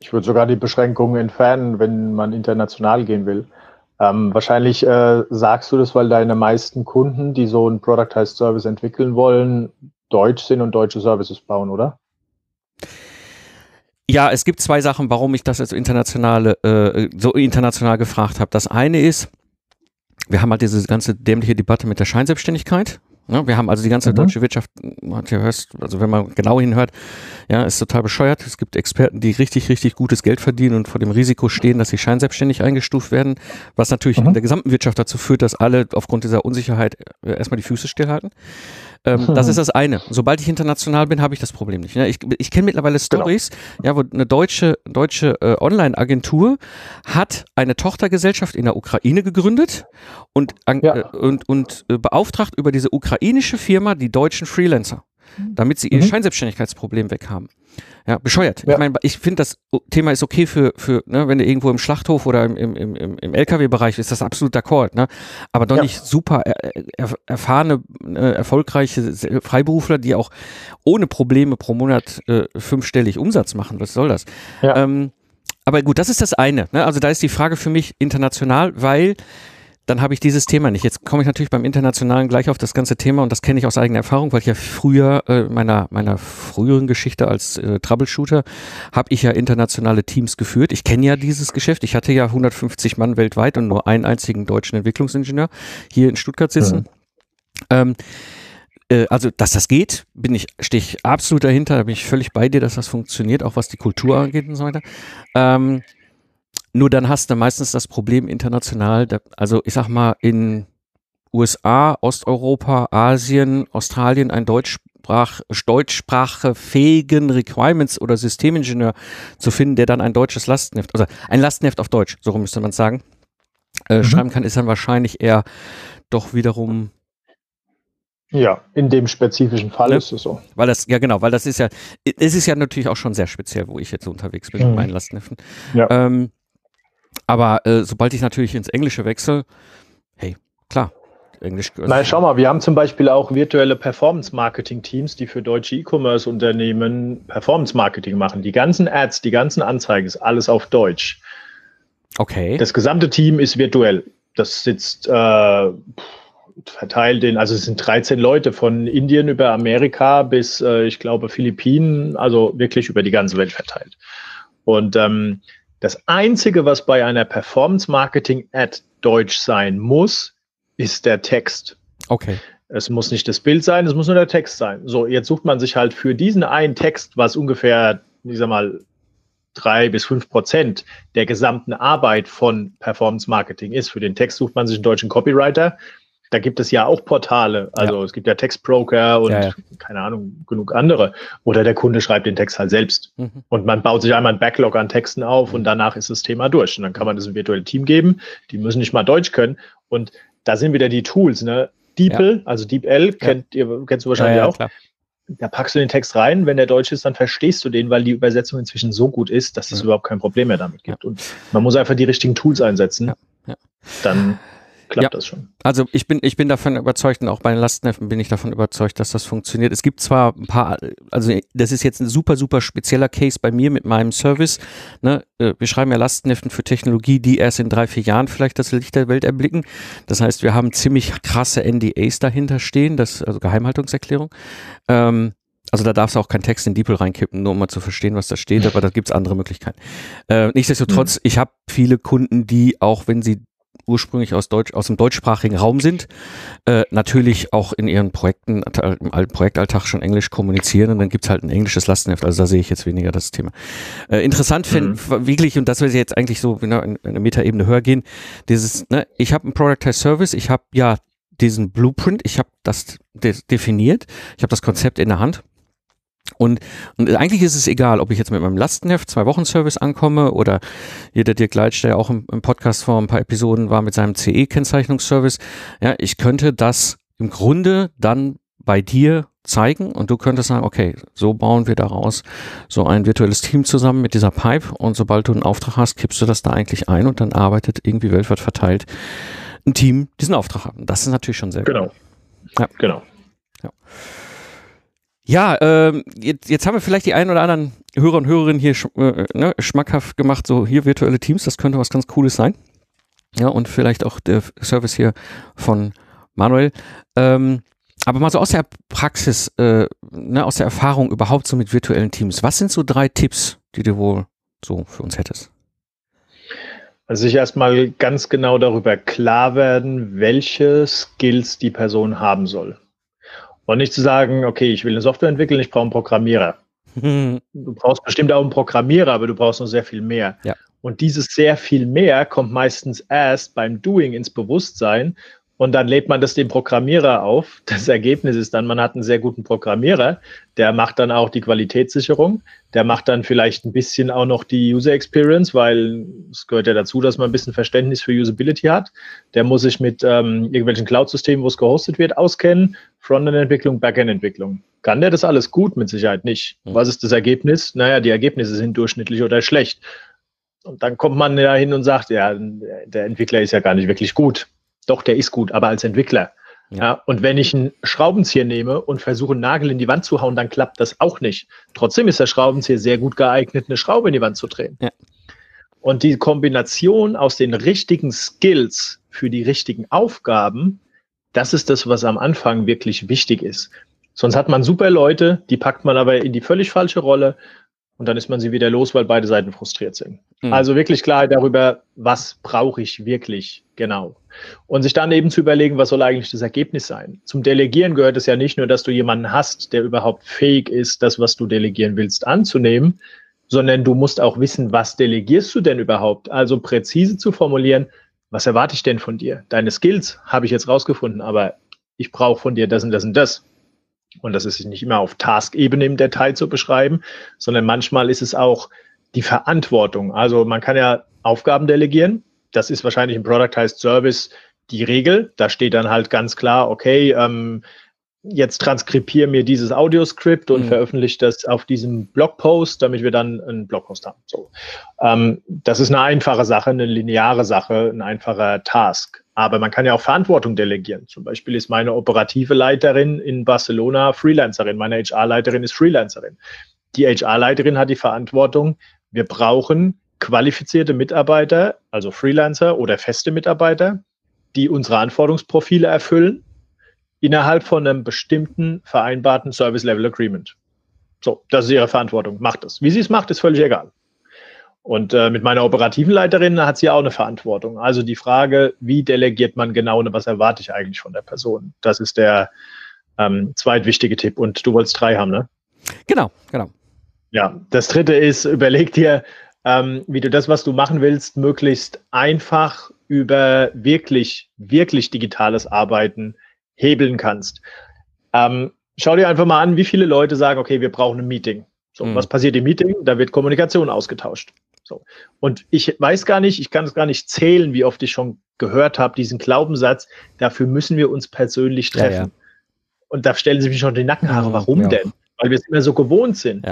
Ich würde sogar die Beschränkungen entfernen, wenn man international gehen will. Ähm, wahrscheinlich äh, sagst du das, weil deine meisten Kunden, die so ein Productized Service entwickeln wollen, deutsch sind und deutsche Services bauen, oder? Ja, es gibt zwei Sachen, warum ich das als internationale, äh, so international gefragt habe. Das eine ist, wir haben halt diese ganze dämliche Debatte mit der Scheinselbstständigkeit. Ja, wir haben also die ganze mhm. deutsche Wirtschaft, hörst, also wenn man genau hinhört, ja, ist total bescheuert. Es gibt Experten, die richtig, richtig gutes Geld verdienen und vor dem Risiko stehen, dass sie scheinselbstständig eingestuft werden, was natürlich mhm. in der gesamten Wirtschaft dazu führt, dass alle aufgrund dieser Unsicherheit äh, erstmal die Füße stillhalten. Ähm, hm. Das ist das eine. Sobald ich international bin, habe ich das Problem nicht. Ne? Ich, ich kenne mittlerweile Stories, genau. ja, wo eine deutsche deutsche äh, Online-Agentur hat eine Tochtergesellschaft in der Ukraine gegründet und ja. äh, und und äh, beauftragt über diese ukrainische Firma die deutschen Freelancer, damit sie ihr mhm. Scheinselbstständigkeitsproblem weghaben. Ja, bescheuert. Ja. Ich meine, ich finde, das Thema ist okay für, für ne, wenn du irgendwo im Schlachthof oder im, im, im, im LKW-Bereich ist, das absolut d'accord, ne? Aber doch ja. nicht super er, er, erfahrene, äh, erfolgreiche Freiberufler, die auch ohne Probleme pro Monat äh, fünfstellig Umsatz machen. Was soll das? Ja. Ähm, aber gut, das ist das eine. Ne? Also da ist die Frage für mich international, weil dann habe ich dieses Thema nicht. Jetzt komme ich natürlich beim Internationalen gleich auf das ganze Thema und das kenne ich aus eigener Erfahrung, weil ich ja früher, äh, meiner, meiner früheren Geschichte als äh, Troubleshooter, habe ich ja internationale Teams geführt. Ich kenne ja dieses Geschäft. Ich hatte ja 150 Mann weltweit und nur einen einzigen deutschen Entwicklungsingenieur hier in Stuttgart sitzen. Ja. Ähm, äh, also, dass das geht, bin ich, stehe ich absolut dahinter, da bin ich völlig bei dir, dass das funktioniert, auch was die Kultur angeht und so weiter. Ähm, nur dann hast du meistens das Problem international, also ich sag mal in USA, Osteuropa, Asien, Australien ein Deutschsprach, deutschsprachefähigen Requirements oder Systemingenieur zu finden, der dann ein deutsches Lastenheft, also ein Lastenheft auf Deutsch, so rum müsste man sagen, äh, mhm. schreiben kann, ist dann wahrscheinlich eher doch wiederum ja, in dem spezifischen Fall ne? ist es so. Weil das, ja genau, weil das ist ja, es ist ja natürlich auch schon sehr speziell, wo ich jetzt unterwegs bin mhm. mit meinen Lastenheften. Ja. Ähm, aber äh, sobald ich natürlich ins Englische wechsle, hey, klar, Englisch. Nein, schau mal, wir haben zum Beispiel auch virtuelle Performance-Marketing-Teams, die für deutsche E-Commerce-Unternehmen Performance-Marketing machen. Die ganzen Ads, die ganzen Anzeigen ist alles auf Deutsch. Okay. Das gesamte Team ist virtuell. Das sitzt äh, verteilt in, also es sind 13 Leute von Indien über Amerika bis, äh, ich glaube, Philippinen, also wirklich über die ganze Welt verteilt. Und ähm, das Einzige, was bei einer Performance-Marketing-Ad Deutsch sein muss, ist der Text. Okay. Es muss nicht das Bild sein, es muss nur der Text sein. So, jetzt sucht man sich halt für diesen einen Text, was ungefähr, ich sag mal, drei bis fünf Prozent der gesamten Arbeit von Performance Marketing ist. Für den Text sucht man sich einen deutschen Copywriter, da gibt es ja auch Portale. Also ja. es gibt ja Textbroker und ja, ja. keine Ahnung, genug andere. Oder der Kunde schreibt den Text halt selbst. Mhm. Und man baut sich einmal ein Backlog an Texten auf und danach ist das Thema durch. Und dann kann man das ein virtuelles Team geben. Die müssen nicht mal Deutsch können. Und da sind wieder die Tools, ne? DeepL, also DeepL, kennt ihr, kennst du wahrscheinlich auch. Klar. Da packst du den Text rein, wenn der Deutsch ist, dann verstehst du den, weil die Übersetzung inzwischen so gut ist, dass es überhaupt kein Problem mehr damit gibt. Und man muss einfach die richtigen Tools einsetzen. Dann klappt ja, das schon. Also ich bin, ich bin davon überzeugt und auch bei den Lastenheften bin ich davon überzeugt, dass das funktioniert. Es gibt zwar ein paar, also das ist jetzt ein super, super spezieller Case bei mir mit meinem Service. Ne? Äh, wir schreiben ja Lastenheften für Technologie, die erst in drei, vier Jahren vielleicht das Licht der Welt erblicken. Das heißt, wir haben ziemlich krasse NDAs dahinter stehen, das, also Geheimhaltungserklärung. Ähm, also da darfst du auch keinen Text in DeepL reinkippen, nur um mal zu verstehen, was da steht, aber da gibt's andere Möglichkeiten. Äh, nichtsdestotrotz, mhm. ich habe viele Kunden, die auch wenn sie ursprünglich aus Deutsch, aus dem deutschsprachigen Raum sind, äh, natürlich auch in ihren Projekten, im alten Projektalltag schon Englisch kommunizieren und dann gibt's halt ein englisches Lastenheft, also da sehe ich jetzt weniger das Thema. Äh, interessant finde mhm. wirklich, und das will jetzt eigentlich so in eine Metaebene höher gehen, dieses, ne, ich habe ein Productized Service, ich habe ja diesen Blueprint, ich habe das de definiert, ich habe das Konzept in der Hand und, und eigentlich ist es egal, ob ich jetzt mit meinem Lastenheft zwei Wochen Service ankomme oder jeder Dirk Leitsch, der auch im, im Podcast vor ein paar Episoden war mit seinem CE-Kennzeichnungsservice. Ja, ich könnte das im Grunde dann bei dir zeigen und du könntest sagen, okay, so bauen wir daraus so ein virtuelles Team zusammen mit dieser Pipe und sobald du einen Auftrag hast, kippst du das da eigentlich ein und dann arbeitet irgendwie weltweit verteilt ein Team diesen Auftrag ab. Das ist natürlich schon sehr genau. gut. Genau. Ja. Genau. Ja. Ja, ähm, jetzt, jetzt haben wir vielleicht die ein oder anderen Hörer und Hörerinnen hier sch äh, ne, schmackhaft gemacht, so hier virtuelle Teams, das könnte was ganz Cooles sein. Ja, und vielleicht auch der Service hier von Manuel. Ähm, aber mal so aus der Praxis, äh, ne, aus der Erfahrung überhaupt so mit virtuellen Teams. Was sind so drei Tipps, die du wohl so für uns hättest? Also sich erstmal ganz genau darüber klar werden, welche Skills die Person haben soll. Und nicht zu sagen, okay, ich will eine Software entwickeln, ich brauche einen Programmierer. du brauchst bestimmt auch einen Programmierer, aber du brauchst noch sehr viel mehr. Ja. Und dieses sehr viel mehr kommt meistens erst beim Doing ins Bewusstsein und dann lädt man das dem Programmierer auf. Das Ergebnis ist dann, man hat einen sehr guten Programmierer, der macht dann auch die Qualitätssicherung, der macht dann vielleicht ein bisschen auch noch die User Experience, weil es gehört ja dazu, dass man ein bisschen Verständnis für Usability hat. Der muss sich mit ähm, irgendwelchen Cloud-Systemen, wo es gehostet wird, auskennen. Frontend-Entwicklung, Backend-Entwicklung. Kann der das alles gut? Mit Sicherheit nicht. Hm. Was ist das Ergebnis? Naja, die Ergebnisse sind durchschnittlich oder schlecht. Und dann kommt man ja hin und sagt, ja, der Entwickler ist ja gar nicht wirklich gut doch, der ist gut, aber als Entwickler. Ja. ja. und wenn ich einen Schraubenzieher nehme und versuche, einen Nagel in die Wand zu hauen, dann klappt das auch nicht. Trotzdem ist der Schraubenzieher sehr gut geeignet, eine Schraube in die Wand zu drehen. Ja. Und die Kombination aus den richtigen Skills für die richtigen Aufgaben, das ist das, was am Anfang wirklich wichtig ist. Sonst hat man super Leute, die packt man aber in die völlig falsche Rolle und dann ist man sie wieder los, weil beide Seiten frustriert sind. Mhm. Also wirklich Klarheit darüber, was brauche ich wirklich genau. Und sich dann eben zu überlegen, was soll eigentlich das Ergebnis sein. Zum Delegieren gehört es ja nicht nur, dass du jemanden hast, der überhaupt fähig ist, das, was du delegieren willst, anzunehmen, sondern du musst auch wissen, was delegierst du denn überhaupt? Also präzise zu formulieren, was erwarte ich denn von dir? Deine Skills habe ich jetzt rausgefunden, aber ich brauche von dir das und das und das. Und das ist nicht immer auf Task-Ebene im Detail zu beschreiben, sondern manchmal ist es auch die Verantwortung. Also man kann ja Aufgaben delegieren. Das ist wahrscheinlich im Productized Service die Regel. Da steht dann halt ganz klar, okay, ähm, jetzt transkribiere mir dieses Audioscript und mhm. veröffentliche das auf diesem Blogpost, damit wir dann einen Blogpost haben. So. Ähm, das ist eine einfache Sache, eine lineare Sache, ein einfacher Task. Aber man kann ja auch Verantwortung delegieren. Zum Beispiel ist meine operative Leiterin in Barcelona Freelancerin, meine HR-Leiterin ist Freelancerin. Die HR-Leiterin hat die Verantwortung, wir brauchen qualifizierte Mitarbeiter, also Freelancer oder feste Mitarbeiter, die unsere Anforderungsprofile erfüllen innerhalb von einem bestimmten vereinbarten Service Level Agreement. So, das ist ihre Verantwortung. Macht es. Wie sie es macht, ist völlig egal. Und äh, mit meiner operativen Leiterin hat sie auch eine Verantwortung. Also die Frage, wie delegiert man genau und was erwarte ich eigentlich von der Person? Das ist der ähm, zweitwichtige Tipp. Und du wolltest drei haben, ne? Genau, genau. Ja, das dritte ist, überleg dir, ähm, wie du das, was du machen willst, möglichst einfach über wirklich, wirklich digitales Arbeiten hebeln kannst. Ähm, schau dir einfach mal an, wie viele Leute sagen, okay, wir brauchen ein Meeting. So, mhm. was passiert im Meeting? Da wird Kommunikation ausgetauscht. So. Und ich weiß gar nicht, ich kann es gar nicht zählen, wie oft ich schon gehört habe, diesen Glaubenssatz, dafür müssen wir uns persönlich treffen. Ja, ja. Und da stellen sich mir schon die Nackenhaare. Warum ja. denn? Weil wir es immer so gewohnt sind.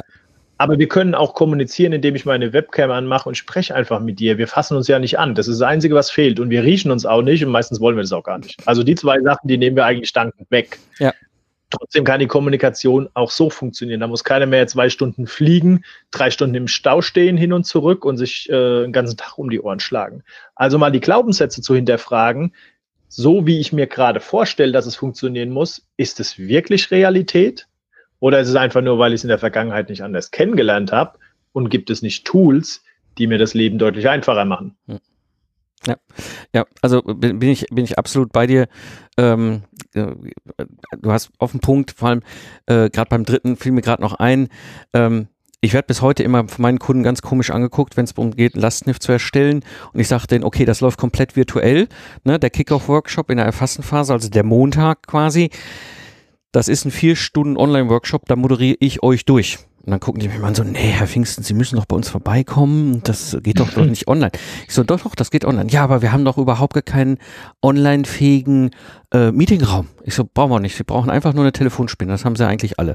Aber wir können auch kommunizieren, indem ich meine Webcam anmache und spreche einfach mit dir. Wir fassen uns ja nicht an. Das ist das Einzige, was fehlt. Und wir riechen uns auch nicht und meistens wollen wir das auch gar nicht. Also die zwei Sachen, die nehmen wir eigentlich dankend weg. Ja. Trotzdem kann die Kommunikation auch so funktionieren. Da muss keiner mehr zwei Stunden fliegen, drei Stunden im Stau stehen hin und zurück und sich äh, den ganzen Tag um die Ohren schlagen. Also mal die Glaubenssätze zu hinterfragen. So wie ich mir gerade vorstelle, dass es funktionieren muss, ist es wirklich Realität? Oder ist es einfach nur, weil ich es in der Vergangenheit nicht anders kennengelernt habe und gibt es nicht Tools, die mir das Leben deutlich einfacher machen? Hm. Ja, ja, also bin ich, bin ich absolut bei dir. Ähm, äh, du hast auf den Punkt, vor allem äh, gerade beim dritten fiel mir gerade noch ein, ähm, ich werde bis heute immer von meinen Kunden ganz komisch angeguckt, wenn es darum geht, Lastschrift zu erstellen. Und ich sage denen, okay, das läuft komplett virtuell. Ne? Der Kickoff-Workshop in der Erfassenphase, also der Montag quasi, das ist ein vier Stunden Online-Workshop, da moderiere ich euch durch. Und dann gucken die mir mal so, nee, Herr Pfingsten, Sie müssen doch bei uns vorbeikommen. Das geht doch, doch nicht online. Ich so, doch, doch, das geht online. Ja, aber wir haben doch überhaupt keinen online-fähigen äh, Meetingraum. Ich so, brauchen wir nicht. Wir brauchen einfach nur eine Telefonspinne. Das haben sie eigentlich alle.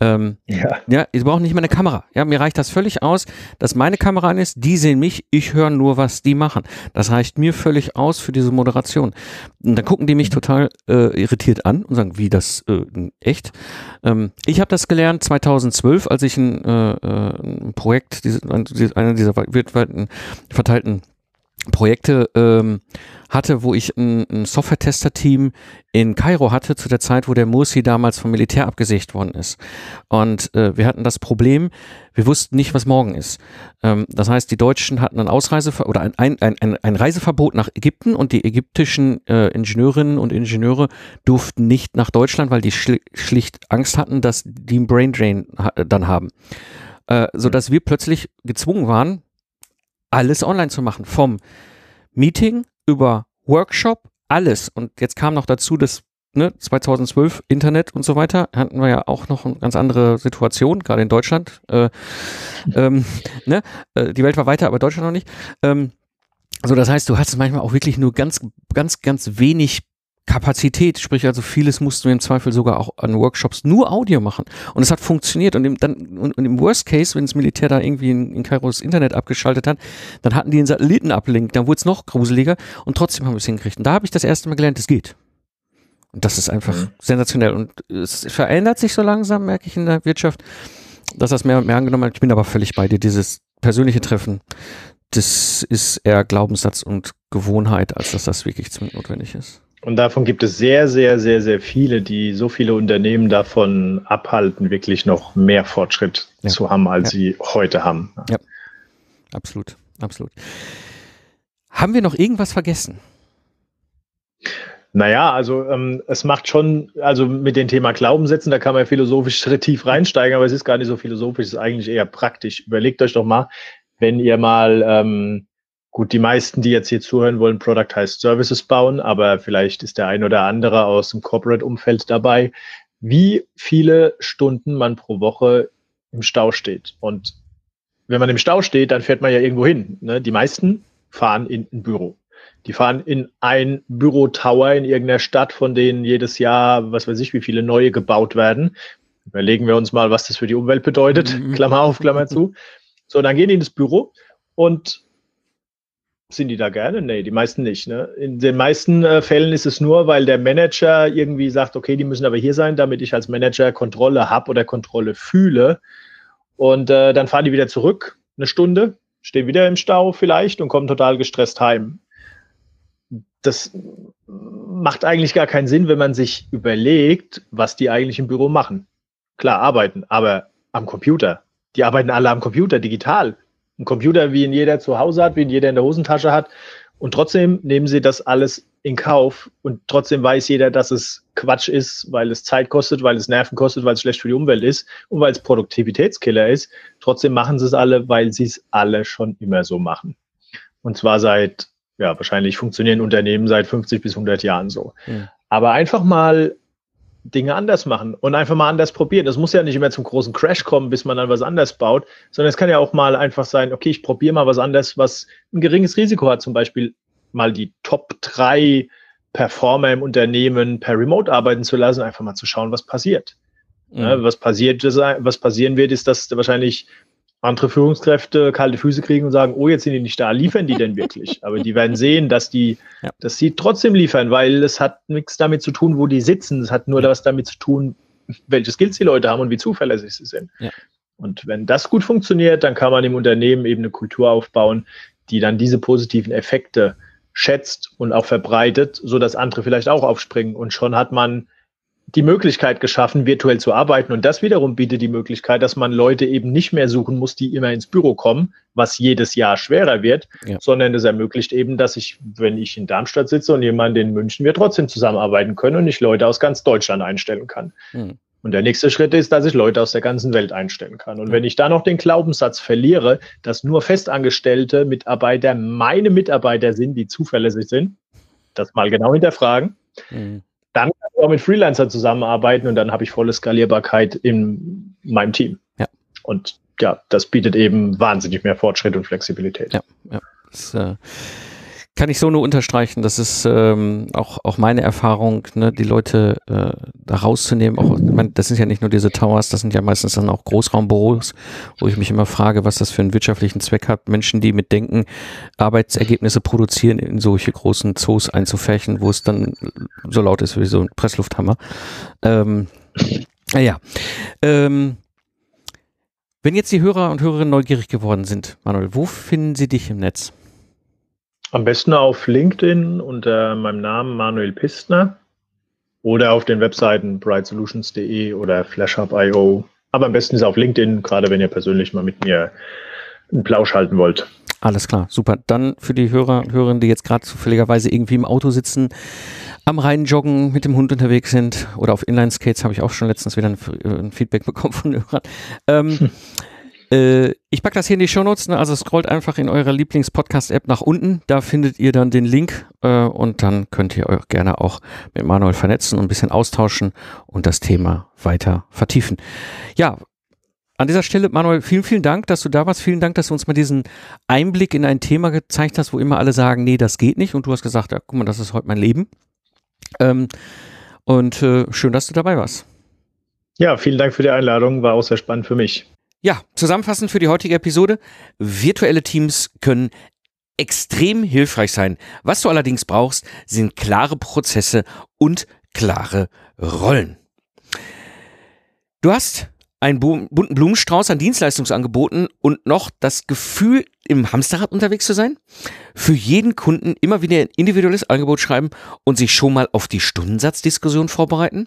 Ähm, ja. ja, sie brauchen nicht mehr eine Kamera. Ja, mir reicht das völlig aus, dass meine Kamera an ist. Die sehen mich. Ich höre nur, was die machen. Das reicht mir völlig aus für diese Moderation. Und dann gucken die mich mhm. total äh, irritiert an und sagen, wie das äh, echt? Ähm, ich habe das gelernt 2012, als ich ein, äh, äh ein Projekt, diese, eine dieser weltweiten verteilten Projekte ähm, hatte, wo ich ein, ein Software-Tester-Team in Kairo hatte, zu der Zeit, wo der Mursi damals vom Militär abgesägt worden ist. Und äh, wir hatten das Problem, wir wussten nicht, was morgen ist. Ähm, das heißt, die Deutschen hatten ein Ausreise oder ein, ein, ein, ein Reiseverbot nach Ägypten und die ägyptischen äh, Ingenieurinnen und Ingenieure durften nicht nach Deutschland, weil die schli schlicht Angst hatten, dass die einen Brain Drain ha dann haben. Äh, sodass wir plötzlich gezwungen waren, alles online zu machen. Vom Meeting über Workshop, alles. Und jetzt kam noch dazu, dass ne, 2012 Internet und so weiter, hatten wir ja auch noch eine ganz andere Situation, gerade in Deutschland. Äh, ähm, ne? Äh, die Welt war weiter, aber Deutschland noch nicht. Ähm, so, das heißt, du hattest manchmal auch wirklich nur ganz, ganz, ganz wenig Kapazität, sprich also vieles mussten wir im Zweifel sogar auch an Workshops nur Audio machen und es hat funktioniert und im, dann, und, und im Worst Case, wenn das Militär da irgendwie in, in Kairo das Internet abgeschaltet hat, dann hatten die einen Satellitenablink, dann wurde es noch gruseliger und trotzdem haben wir es hingekriegt und da habe ich das erste Mal gelernt, es geht. Und das ist einfach mhm. sensationell und es verändert sich so langsam, merke ich in der Wirtschaft, dass das mehr und mehr angenommen hat. Ich bin aber völlig bei dir, dieses persönliche Treffen, das ist eher Glaubenssatz und Gewohnheit, als dass das wirklich zwingend notwendig ist. Und davon gibt es sehr, sehr, sehr, sehr viele, die so viele Unternehmen davon abhalten, wirklich noch mehr Fortschritt ja. zu haben, als ja. sie heute haben. Ja, absolut, absolut. Haben wir noch irgendwas vergessen? Naja, also ähm, es macht schon, also mit dem Thema Glaubenssätzen, da kann man philosophisch tief reinsteigen, aber es ist gar nicht so philosophisch, es ist eigentlich eher praktisch. Überlegt euch doch mal, wenn ihr mal ähm, Gut, die meisten, die jetzt hier zuhören, wollen Product heißt Services bauen, aber vielleicht ist der ein oder andere aus dem Corporate-Umfeld dabei, wie viele Stunden man pro Woche im Stau steht. Und wenn man im Stau steht, dann fährt man ja irgendwo hin. Ne? Die meisten fahren in ein Büro. Die fahren in ein Bürotower in irgendeiner Stadt, von denen jedes Jahr, was weiß ich, wie viele neue gebaut werden. Überlegen wir uns mal, was das für die Umwelt bedeutet. Mhm. Klammer auf, Klammer zu. So, dann gehen die in das Büro und sind die da gerne? Nee, die meisten nicht. Ne? In den meisten äh, Fällen ist es nur, weil der Manager irgendwie sagt, okay, die müssen aber hier sein, damit ich als Manager Kontrolle habe oder Kontrolle fühle. Und äh, dann fahren die wieder zurück, eine Stunde, stehen wieder im Stau vielleicht und kommen total gestresst heim. Das macht eigentlich gar keinen Sinn, wenn man sich überlegt, was die eigentlich im Büro machen. Klar, arbeiten, aber am Computer. Die arbeiten alle am Computer, digital einen Computer, wie ihn jeder zu Hause hat, wie ihn jeder in der Hosentasche hat. Und trotzdem nehmen sie das alles in Kauf. Und trotzdem weiß jeder, dass es Quatsch ist, weil es Zeit kostet, weil es Nerven kostet, weil es schlecht für die Umwelt ist und weil es Produktivitätskiller ist. Trotzdem machen sie es alle, weil sie es alle schon immer so machen. Und zwar seit, ja, wahrscheinlich funktionieren Unternehmen seit 50 bis 100 Jahren so. Ja. Aber einfach mal Dinge anders machen und einfach mal anders probieren. Das muss ja nicht immer zum großen Crash kommen, bis man dann was anders baut, sondern es kann ja auch mal einfach sein, okay, ich probiere mal was anderes, was ein geringes Risiko hat, zum Beispiel mal die Top 3 Performer im Unternehmen per Remote arbeiten zu lassen, einfach mal zu schauen, was passiert. Mhm. Ja, was passiert, was passieren wird, ist, dass wahrscheinlich andere Führungskräfte kalte Füße kriegen und sagen, oh, jetzt sind die nicht da, liefern die denn wirklich? Aber die werden sehen, dass die, ja. dass sie trotzdem liefern, weil es hat nichts damit zu tun, wo die sitzen. Es hat nur ja. was damit zu tun, welche Skills die Leute haben und wie zuverlässig sie sind. Ja. Und wenn das gut funktioniert, dann kann man im Unternehmen eben eine Kultur aufbauen, die dann diese positiven Effekte schätzt und auch verbreitet, so dass andere vielleicht auch aufspringen. Und schon hat man die Möglichkeit geschaffen, virtuell zu arbeiten. Und das wiederum bietet die Möglichkeit, dass man Leute eben nicht mehr suchen muss, die immer ins Büro kommen, was jedes Jahr schwerer wird, ja. sondern es ermöglicht eben, dass ich, wenn ich in Darmstadt sitze und jemand in München, wir trotzdem zusammenarbeiten können und ich Leute aus ganz Deutschland einstellen kann. Mhm. Und der nächste Schritt ist, dass ich Leute aus der ganzen Welt einstellen kann. Und wenn ich da noch den Glaubenssatz verliere, dass nur festangestellte Mitarbeiter meine Mitarbeiter sind, die zuverlässig sind, das mal genau hinterfragen, mhm dann kann ich auch mit Freelancern zusammenarbeiten und dann habe ich volle Skalierbarkeit in meinem Team. Ja. Und ja, das bietet eben wahnsinnig mehr Fortschritt und Flexibilität. Ja, ja. Das, äh, kann ich so nur unterstreichen. Das ist ähm, auch, auch meine Erfahrung, ne, die Leute äh, da rauszunehmen. Auch, ich mein, das sind ja nicht nur diese Towers, das sind ja meistens dann auch Großraumbüros, wo ich mich immer frage, was das für einen wirtschaftlichen Zweck hat, Menschen, die mit Denken Arbeitsergebnisse produzieren, in solche großen Zoos einzufärchen, wo es dann so laut ist wie so ein Presslufthammer. Ähm, naja. Ähm, wenn jetzt die Hörer und Hörerinnen neugierig geworden sind, Manuel, wo finden sie dich im Netz? Am besten auf LinkedIn unter meinem Namen Manuel Pistner oder auf den Webseiten brightsolutions.de oder flashhub.io. Aber am besten ist auf LinkedIn, gerade wenn ihr persönlich mal mit mir einen Plausch halten wollt. Alles klar, super. Dann für die Hörer, Hörerinnen, die jetzt gerade zufälligerweise irgendwie im Auto sitzen, am Rhein joggen, mit dem Hund unterwegs sind oder auf Inline-Skates, habe ich auch schon letztens wieder ein, ein Feedback bekommen von Hörern. Ähm, hm. äh, ich packe das hier in die Shownotes, ne? also scrollt einfach in eurer Lieblings-Podcast-App nach unten, da findet ihr dann den Link äh, und dann könnt ihr euch gerne auch mit Manuel vernetzen und ein bisschen austauschen und das Thema weiter vertiefen. Ja, an dieser Stelle, Manuel, vielen, vielen Dank, dass du da warst. Vielen Dank, dass du uns mal diesen Einblick in ein Thema gezeigt hast, wo immer alle sagen, nee, das geht nicht. Und du hast gesagt, ja, guck mal, das ist heute mein Leben. Ähm, und äh, schön, dass du dabei warst. Ja, vielen Dank für die Einladung. War auch sehr spannend für mich. Ja, zusammenfassend für die heutige Episode. Virtuelle Teams können extrem hilfreich sein. Was du allerdings brauchst, sind klare Prozesse und klare Rollen. Du hast einen bunten Blumenstrauß an Dienstleistungsangeboten und noch das Gefühl, im Hamsterrad unterwegs zu sein? Für jeden Kunden immer wieder ein individuelles Angebot schreiben und sich schon mal auf die Stundensatzdiskussion vorbereiten?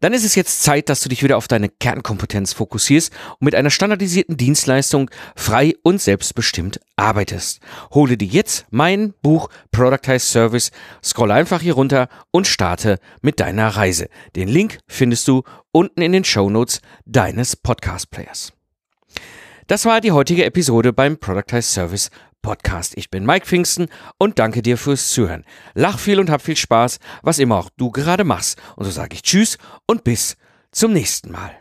Dann ist es jetzt Zeit, dass du dich wieder auf deine Kernkompetenz fokussierst und mit einer standardisierten Dienstleistung frei und selbstbestimmt arbeitest. Hole dir jetzt mein Buch Productize Service, scroll einfach hier runter und starte mit deiner Reise. Den Link findest du unten in den Show Notes deines Podcast Players. Das war die heutige Episode beim Productize Service Podcast. Ich bin Mike Pfingsten und danke dir fürs Zuhören. Lach viel und hab viel Spaß, was immer auch du gerade machst. Und so sage ich Tschüss und bis zum nächsten Mal.